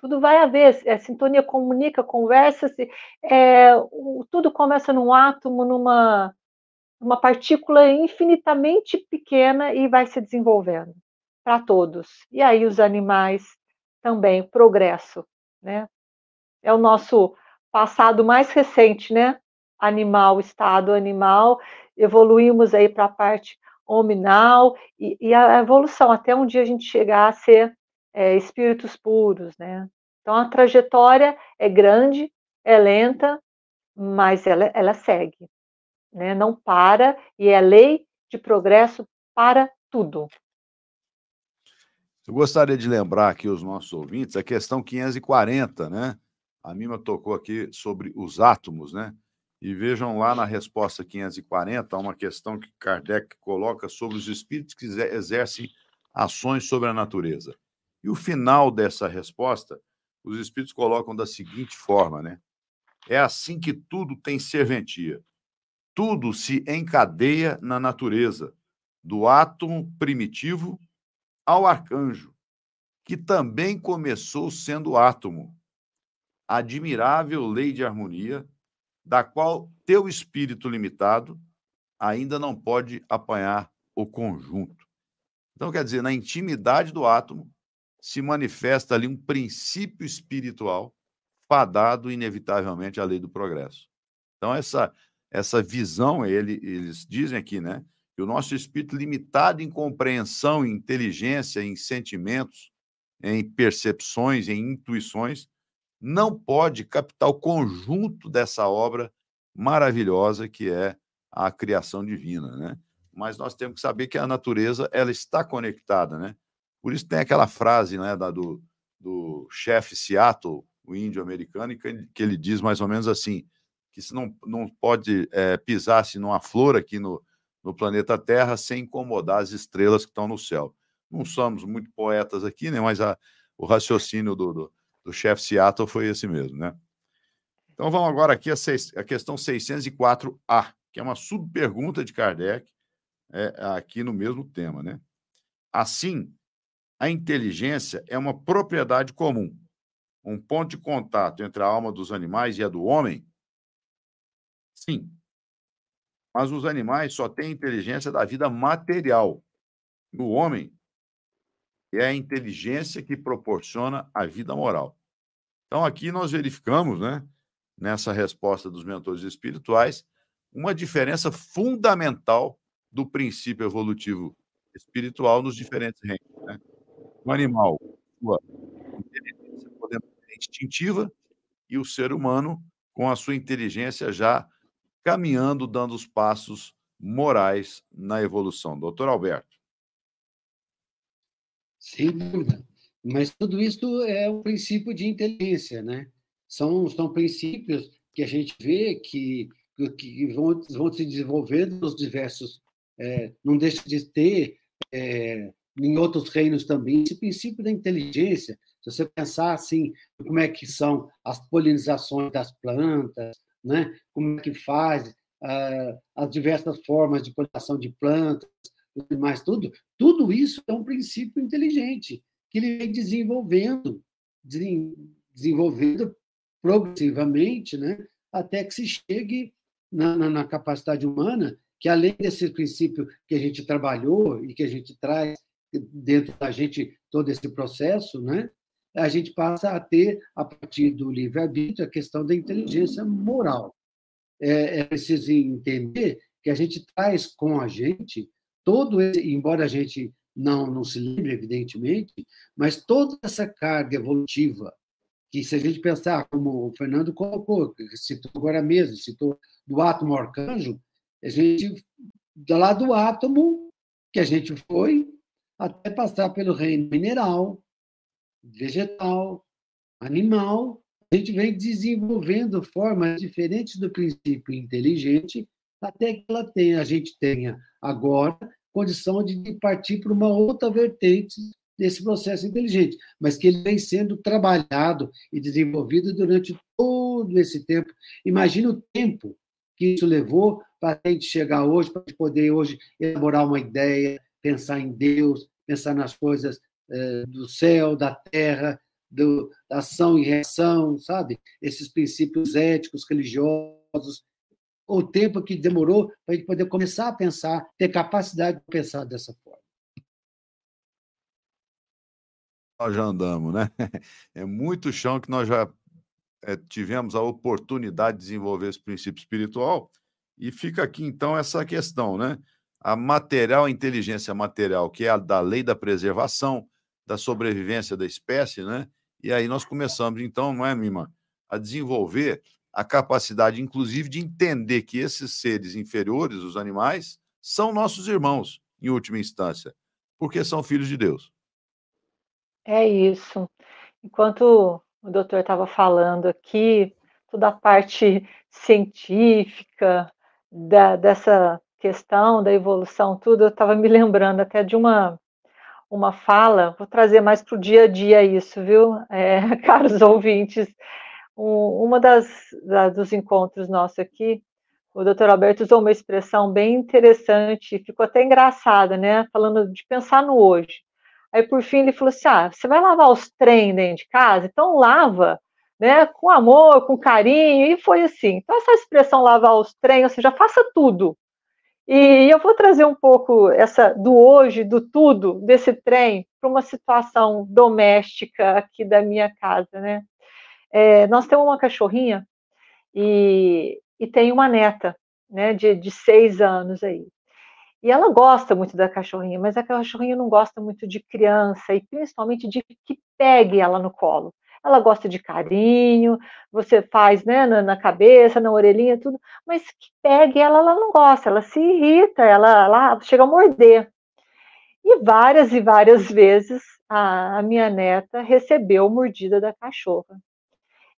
Speaker 4: tudo vai haver, é, sintonia comunica, conversa-se, é, tudo começa num átomo, numa, numa partícula infinitamente pequena e vai se desenvolvendo para todos. E aí os animais também, progresso, né? É o nosso passado mais recente, né? Animal, estado animal, evoluímos aí para a parte hominal e, e, a evolução até um dia a gente chegar a ser é, espíritos puros, né? Então a trajetória é grande, é lenta, mas ela, ela segue, né? Não para e é lei de progresso para tudo.
Speaker 2: Eu gostaria de lembrar aqui os nossos ouvintes a questão 540, né? A Mima tocou aqui sobre os átomos, né? E vejam lá na resposta 540, uma questão que Kardec coloca sobre os espíritos que exercem ações sobre a natureza. E o final dessa resposta, os espíritos colocam da seguinte forma, né? É assim que tudo tem serventia. Tudo se encadeia na natureza, do átomo primitivo ao arcanjo, que também começou sendo átomo. Admirável lei de harmonia, da qual teu espírito limitado ainda não pode apanhar o conjunto. Então, quer dizer, na intimidade do átomo, se manifesta ali um princípio espiritual fadado inevitavelmente à lei do progresso. Então essa essa visão, ele, eles dizem aqui, né, que o nosso espírito limitado em compreensão, em inteligência, em sentimentos, em percepções, em intuições, não pode captar o conjunto dessa obra maravilhosa que é a criação divina, né? Mas nós temos que saber que a natureza ela está conectada, né? Por isso tem aquela frase né, da, do, do chefe Seattle, o índio americano, que, ele diz mais ou menos assim, que se não, não pode é, pisar-se numa flor aqui no, no planeta Terra sem incomodar as estrelas que estão no céu. Não somos muito poetas aqui, né, mas a, o raciocínio do, do, do chefe Seattle foi esse mesmo. Né? Então vamos agora aqui a, seis, a questão 604A, que é uma subpergunta de Kardec, é, aqui no mesmo tema. Né? Assim, a inteligência é uma propriedade comum, um ponto de contato entre a alma dos animais e a do homem? Sim. Mas os animais só têm inteligência da vida material. No homem, é a inteligência que proporciona a vida moral. Então, aqui nós verificamos, né, nessa resposta dos mentores espirituais, uma diferença fundamental do princípio evolutivo espiritual nos diferentes reinos. Né? O animal, sua inteligência instintiva, e o ser humano com a sua inteligência já caminhando, dando os passos morais na evolução. Doutor Alberto.
Speaker 6: Sem dúvida. Mas tudo isso é um princípio de inteligência, né? São, são princípios que a gente vê que, que vão, vão se desenvolvendo nos diversos. É, não deixa de ter é, em outros reinos também, esse princípio da inteligência. Se você pensar assim, como é que são as polinizações das plantas, né? como é que faz uh, as diversas formas de polinização de plantas, mais tudo, tudo isso é um princípio inteligente que ele vem desenvolvendo, desenvolvendo progressivamente, né? até que se chegue na, na, na capacidade humana que além desse princípio que a gente trabalhou e que a gente traz dentro da gente todo esse processo, né? A gente passa a ter, a partir do livre-arbítrio, a questão da inteligência moral. É, é preciso entender que a gente traz com a gente todo esse, embora a gente não, não se lembre, evidentemente, mas toda essa carga evolutiva, que se a gente pensar, como o Fernando colocou, citou agora mesmo, citou do átomo arcanjo, a gente, lá do átomo que a gente foi, até passar pelo reino mineral, vegetal, animal, a gente vem desenvolvendo formas diferentes do princípio inteligente até que ela tenha, a gente tenha agora condição de partir para uma outra vertente desse processo inteligente, mas que ele vem sendo trabalhado e desenvolvido durante todo esse tempo. Imagina o tempo que isso levou para a gente chegar hoje, para poder hoje elaborar uma ideia, pensar em Deus, pensar nas coisas do céu, da terra, do, da ação e reação, sabe? Esses princípios éticos, religiosos, o tempo que demorou para a gente poder começar a pensar, ter capacidade de pensar dessa forma.
Speaker 2: Nós já andamos, né? É muito chão que nós já é, tivemos a oportunidade de desenvolver esse princípio espiritual. E fica aqui, então, essa questão, né? A material, a inteligência material, que é a da lei da preservação, da sobrevivência da espécie, né? E aí nós começamos, então, não é, Mima, a desenvolver a capacidade, inclusive, de entender que esses seres inferiores, os animais, são nossos irmãos, em última instância, porque são filhos de Deus.
Speaker 4: É isso. Enquanto o doutor estava falando aqui, toda a parte científica da, dessa questão da evolução, tudo, eu estava me lembrando até de uma uma fala, vou trazer mais para o dia a dia isso, viu, é, caros ouvintes. Um, uma das da, dos encontros nossos aqui, o doutor Alberto usou uma expressão bem interessante, ficou até engraçada, né? Falando de pensar no hoje. Aí, por fim, ele falou assim: ah, você vai lavar os trem dentro de casa? Então, lava, né? Com amor, com carinho. E foi assim. Então, essa expressão lavar os trem, ou seja, faça tudo. E eu vou trazer um pouco essa do hoje, do tudo, desse trem, para uma situação doméstica aqui da minha casa, né? É, nós temos uma cachorrinha e, e tem uma neta, né, de, de seis anos aí. E ela gosta muito da cachorrinha, mas a cachorrinha não gosta muito de criança e principalmente de que pegue ela no colo. Ela gosta de carinho, você faz né, na, na cabeça, na orelhinha, tudo, mas que pegue ela, ela não gosta, ela se irrita, ela, ela chega a morder. E várias e várias vezes a, a minha neta recebeu mordida da cachorra.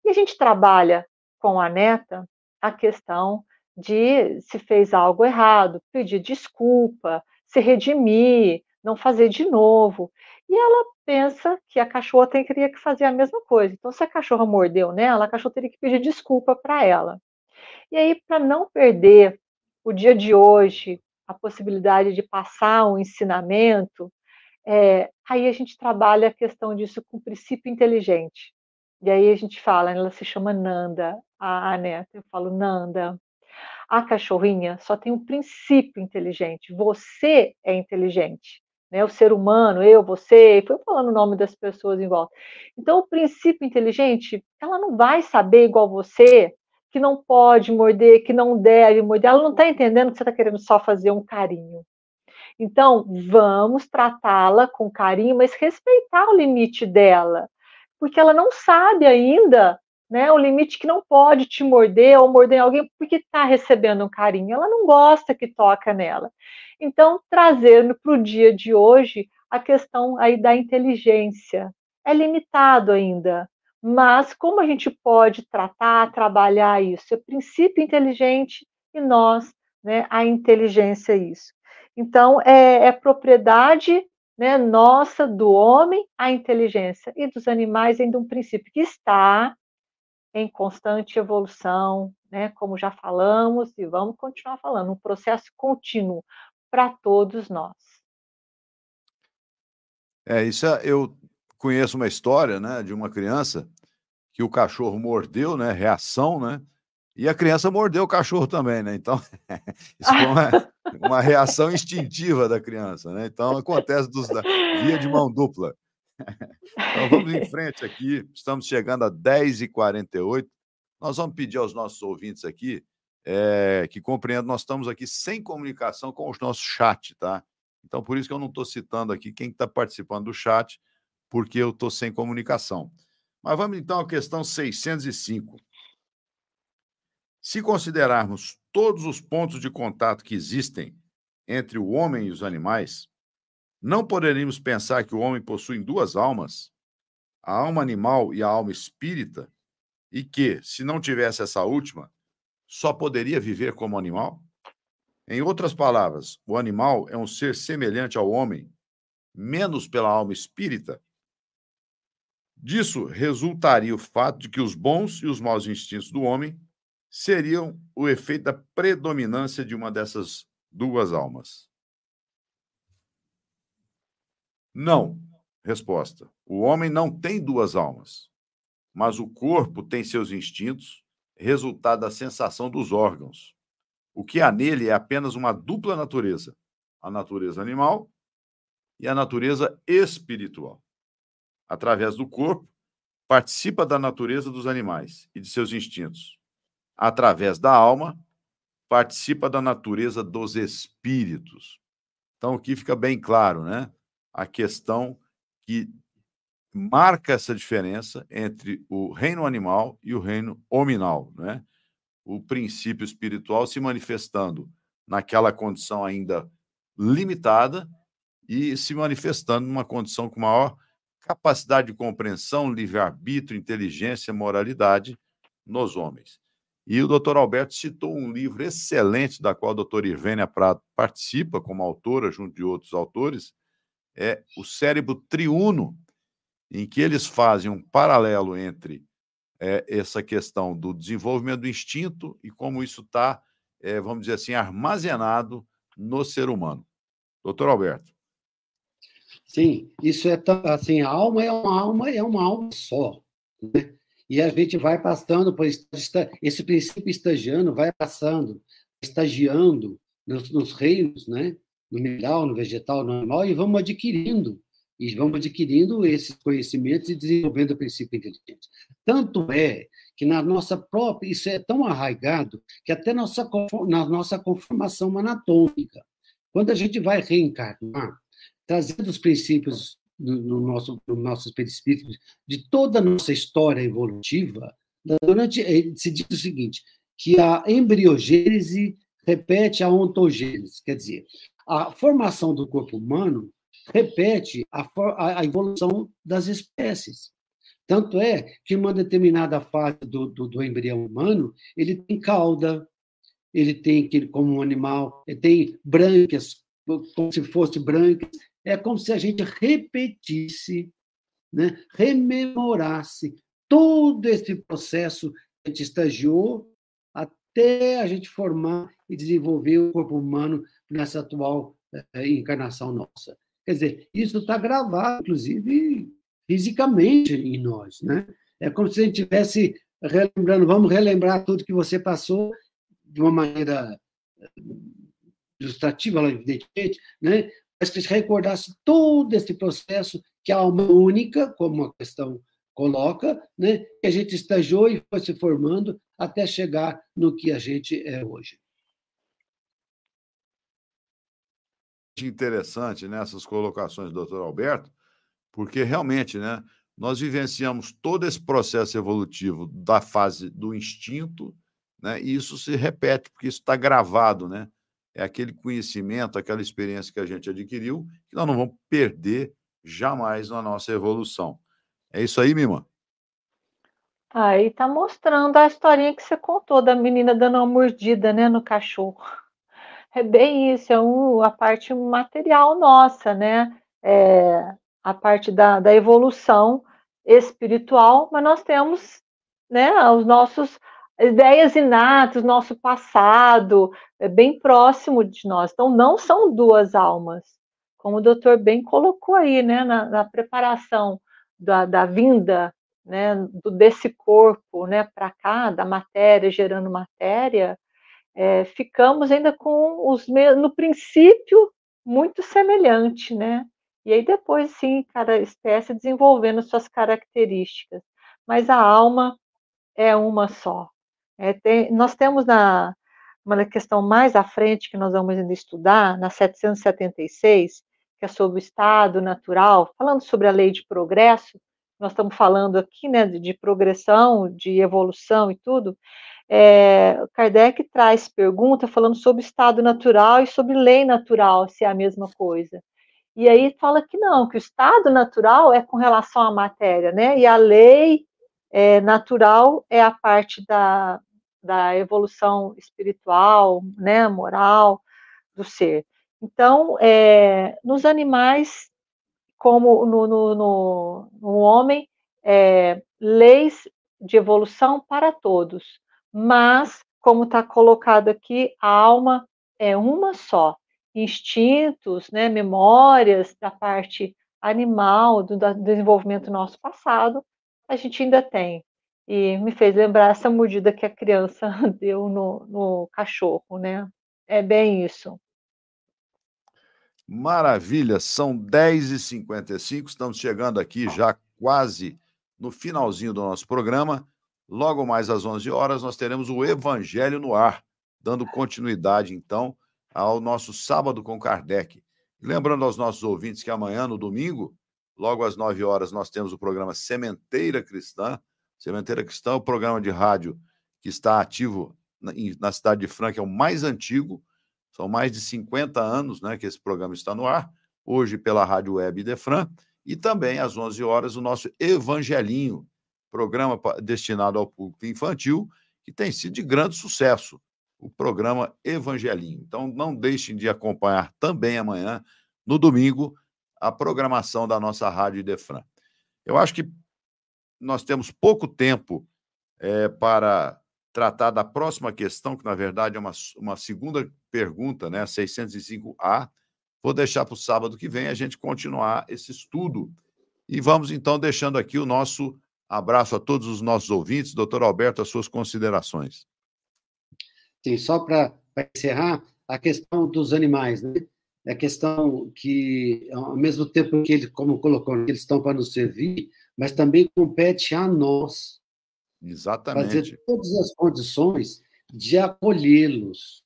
Speaker 4: E a gente trabalha com a neta a questão de se fez algo errado, pedir desculpa, se redimir, não fazer de novo. E ela pensa que a cachorra teria que fazer a mesma coisa. Então, se a cachorra mordeu nela, a cachorra teria que pedir desculpa para ela. E aí, para não perder o dia de hoje, a possibilidade de passar um ensinamento, é, aí a gente trabalha a questão disso com princípio inteligente. E aí a gente fala, ela se chama Nanda, a, a neta. Eu falo, Nanda, a cachorrinha só tem um princípio inteligente. Você é inteligente. Né? O ser humano, eu, você, foi falando o nome das pessoas em volta. Então, o princípio inteligente, ela não vai saber igual você que não pode morder, que não deve morder. Ela não está entendendo que você está querendo só fazer um carinho. Então, vamos tratá-la com carinho, mas respeitar o limite dela, porque ela não sabe ainda né? O limite que não pode te morder ou morder alguém porque está recebendo um carinho. Ela não gosta que toca nela. Então, trazendo para o dia de hoje a questão aí da inteligência. É limitado ainda, mas como a gente pode tratar, trabalhar isso? É princípio inteligente e nós, né, a inteligência isso. Então, é, é propriedade né, nossa, do homem, a inteligência, e dos animais, ainda um princípio que está em constante evolução, né, como já falamos e vamos continuar falando, um processo contínuo para todos nós.
Speaker 2: É, isso é, eu conheço uma história, né, de uma criança que o cachorro mordeu, né, reação, né, e a criança mordeu o cachorro também, né? Então, isso foi uma, uma reação instintiva da criança, né? Então, acontece dos, da, via de mão dupla. Então vamos em frente aqui, estamos chegando a 10h48. Nós vamos pedir aos nossos ouvintes aqui é, que compreendam, nós estamos aqui sem comunicação com o nosso chat, tá? Então, por isso que eu não estou citando aqui quem está participando do chat, porque eu estou sem comunicação. Mas vamos então à questão 605. Se considerarmos todos os pontos de contato que existem entre o homem e os animais, não poderíamos pensar que o homem possui duas almas, a alma animal e a alma espírita, e que, se não tivesse essa última, só poderia viver como animal? Em outras palavras, o animal é um ser semelhante ao homem, menos pela alma espírita. Disso resultaria o fato de que os bons e os maus instintos do homem seriam o efeito da predominância de uma dessas duas almas. Não. Resposta: O homem não tem duas almas, mas o corpo tem seus instintos, resultado da sensação dos órgãos. O que há nele é apenas uma dupla natureza: a natureza animal e a natureza espiritual. Através do corpo, participa da natureza dos animais e de seus instintos. Através da alma, participa da natureza dos espíritos. Então, aqui fica bem claro, né? A questão que marca essa diferença entre o reino animal e o reino hominal, né? O princípio espiritual se manifestando naquela condição ainda limitada e se manifestando numa condição com maior capacidade de compreensão, livre-arbítrio, inteligência, moralidade nos homens. E o doutor Alberto citou um livro excelente, da qual a doutora Irvênia Prado participa como autora, junto de outros autores, é O Cérebro Triuno, em que eles fazem um paralelo entre é, essa questão do desenvolvimento do instinto e como isso está, é, vamos dizer assim, armazenado no ser humano. Doutor Alberto.
Speaker 6: Sim, isso é assim, a alma é uma alma, é uma alma só. Né? E a gente vai passando por esse princípio estagiando, vai passando, estagiando nos, nos reinos, né? No mineral, no vegetal, no animal, e vamos adquirindo, e vamos adquirindo esses conhecimentos e desenvolvendo o princípio inteligente. Tanto é que na nossa própria, isso é tão arraigado, que até nossa, na nossa conformação anatômica, quando a gente vai reencarnar, trazendo os princípios no nosso, no nosso perispírito, de toda a nossa história evolutiva, durante, eh, se diz o seguinte, que a embriogênese repete a ontogênese, quer dizer, a formação do corpo humano repete a, a evolução das espécies. Tanto é que, uma determinada fase do, do, do embrião humano, ele tem cauda, ele tem, como um animal, ele tem brânquias, como se fosse brancas, é como se a gente repetisse, né, rememorasse todo esse processo que a gente estagiou até a gente formar e desenvolver o corpo humano nessa atual é, encarnação nossa. Quer dizer, isso está gravado, inclusive, fisicamente em nós. Né? É como se a gente estivesse relembrando, vamos relembrar tudo que você passou de uma maneira eh, ilustrativa, evidentemente, né? mas que se recordasse todo esse processo que a alma única, como a questão coloca, né, que a gente estagiou e foi se formando até chegar no que a gente é hoje.
Speaker 2: Interessante nessas né, colocações do doutor Alberto, porque realmente, né, nós vivenciamos todo esse processo evolutivo da fase do instinto, né, e isso se repete, porque isso está gravado, né? é aquele conhecimento, aquela experiência que a gente adquiriu, que nós não vamos perder jamais na nossa evolução. É isso aí, Mima?
Speaker 4: Aí tá mostrando a historinha que você contou da menina dando uma mordida, né, no cachorro. É bem isso, é um, a parte material nossa, né? É, a parte da, da evolução espiritual, mas nós temos, né, os nossos ideias inatas, nosso passado, é bem próximo de nós. Então, não são duas almas, como o doutor bem colocou aí, né, na, na preparação da, da, vinda, né, do, desse corpo, né, para cá, da matéria gerando matéria, é, ficamos ainda com os no princípio muito semelhante, né? E aí depois sim, cada espécie desenvolvendo suas características, mas a alma é uma só. É, tem, nós temos na, uma questão mais à frente que nós vamos ainda estudar, na 776, que é sobre o estado natural, falando sobre a lei de progresso, nós estamos falando aqui, né, de, de progressão, de evolução e tudo, é, Kardec traz pergunta falando sobre estado natural e sobre lei natural, se é a mesma coisa. E aí fala que não, que o estado natural é com relação à matéria, né, e a lei é, natural é a parte da, da evolução espiritual, né, moral do ser. Então, é, nos animais, como no, no, no, no homem, é, leis de evolução para todos, mas, como está colocado aqui, a alma é uma só. Instintos, né, memórias da parte animal, do, do desenvolvimento nosso passado, a gente ainda tem. E me fez lembrar essa mordida que a criança deu no, no cachorro, né? É bem isso.
Speaker 2: Maravilha, são 10h55, estamos chegando aqui já quase no finalzinho do nosso programa. Logo mais às 11 horas, nós teremos o Evangelho no Ar, dando continuidade, então, ao nosso Sábado com Kardec. Lembrando aos nossos ouvintes que amanhã, no domingo, logo às 9 horas, nós temos o programa Sementeira Cristã. Sementeira Cristã é o programa de rádio que está ativo na, cidade de Franca, é o mais antigo, são mais de 50 anos né, que esse programa está no ar, hoje pela Rádio Web Defran, e também às 11 horas o nosso Evangelinho, programa destinado ao público infantil, que tem sido de grande sucesso o programa Evangelinho. Então, não deixem de acompanhar também amanhã, no domingo, a programação da nossa Rádio Defran. Eu acho que nós temos pouco tempo é, para tratar da próxima questão, que na verdade é uma, uma segunda pergunta, né, 605A. Vou deixar para o sábado que vem a gente continuar esse estudo. E vamos então deixando aqui o nosso abraço a todos os nossos ouvintes. Doutor Alberto, as suas considerações.
Speaker 6: Sim, só para encerrar, a questão dos animais, né? É a questão que, ao mesmo tempo que ele, como colocou, eles estão para nos servir, mas também compete a nós.
Speaker 2: Exatamente.
Speaker 6: Fazer todas as condições de acolhê-los,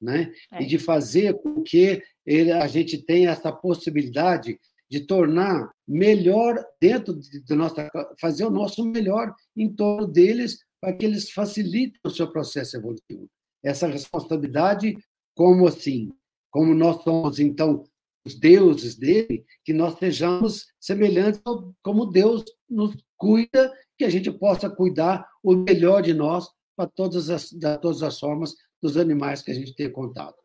Speaker 6: né? É. E de fazer com que ele, a gente tenha essa possibilidade de tornar melhor dentro de nossa, fazer o nosso melhor em torno deles, para que eles facilitem o seu processo evolutivo essa responsabilidade como assim, como nós somos então os deuses dele, que nós sejamos semelhantes ao, como Deus nos cuida, que a gente possa cuidar o melhor de nós para todas as, de todas as formas dos animais que a gente tem contato.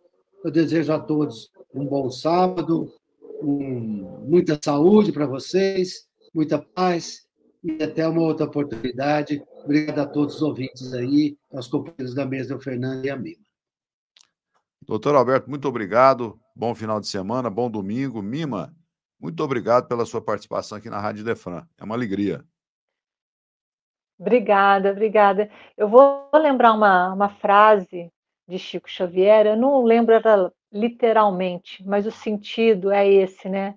Speaker 6: Eu desejo a todos um bom sábado, um, muita saúde para vocês, muita paz e até uma outra oportunidade. Obrigado a todos os ouvintes aí, aos companheiros da mesa, o Fernando e a Mima.
Speaker 2: Doutor Alberto, muito obrigado. Bom final de semana, bom domingo. Mima, muito obrigado pela sua participação aqui na Rádio Defran. É uma alegria.
Speaker 4: Obrigada, obrigada. Eu vou lembrar uma, uma frase de Chico Xavier, eu não lembro ela literalmente, mas o sentido é esse, né?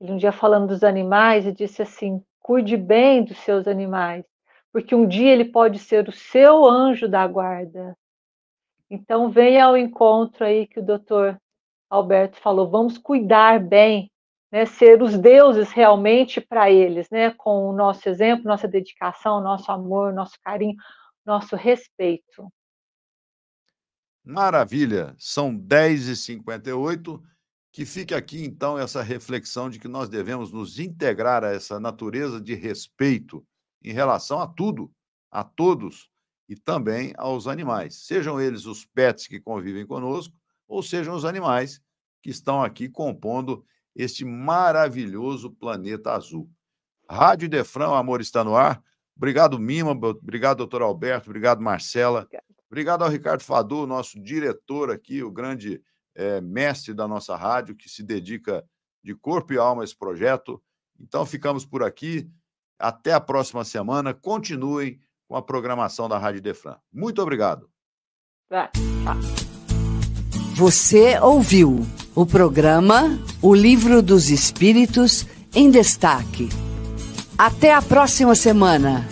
Speaker 4: Ele um dia falando dos animais e disse assim: cuide bem dos seus animais, porque um dia ele pode ser o seu anjo da guarda. Então venha ao encontro aí que o doutor Alberto falou, vamos cuidar bem, né, ser os deuses realmente para eles, né, com o nosso exemplo, nossa dedicação, nosso amor, nosso carinho, nosso respeito.
Speaker 2: Maravilha, são 10h58. Que fique aqui, então, essa reflexão de que nós devemos nos integrar a essa natureza de respeito em relação a tudo, a todos e também aos animais, sejam eles os pets que convivem conosco ou sejam os animais que estão aqui compondo este maravilhoso planeta azul. Rádio Defrão, Amor está no ar. Obrigado, Mima. Obrigado, doutor Alberto. Obrigado, Marcela. Obrigado ao Ricardo Fadu, nosso diretor aqui, o grande é, mestre da nossa rádio, que se dedica de corpo e alma a esse projeto. Então, ficamos por aqui. Até a próxima semana. Continuem com a programação da Rádio Defran. Muito obrigado.
Speaker 1: Você ouviu o programa O Livro dos Espíritos em Destaque. Até a próxima semana.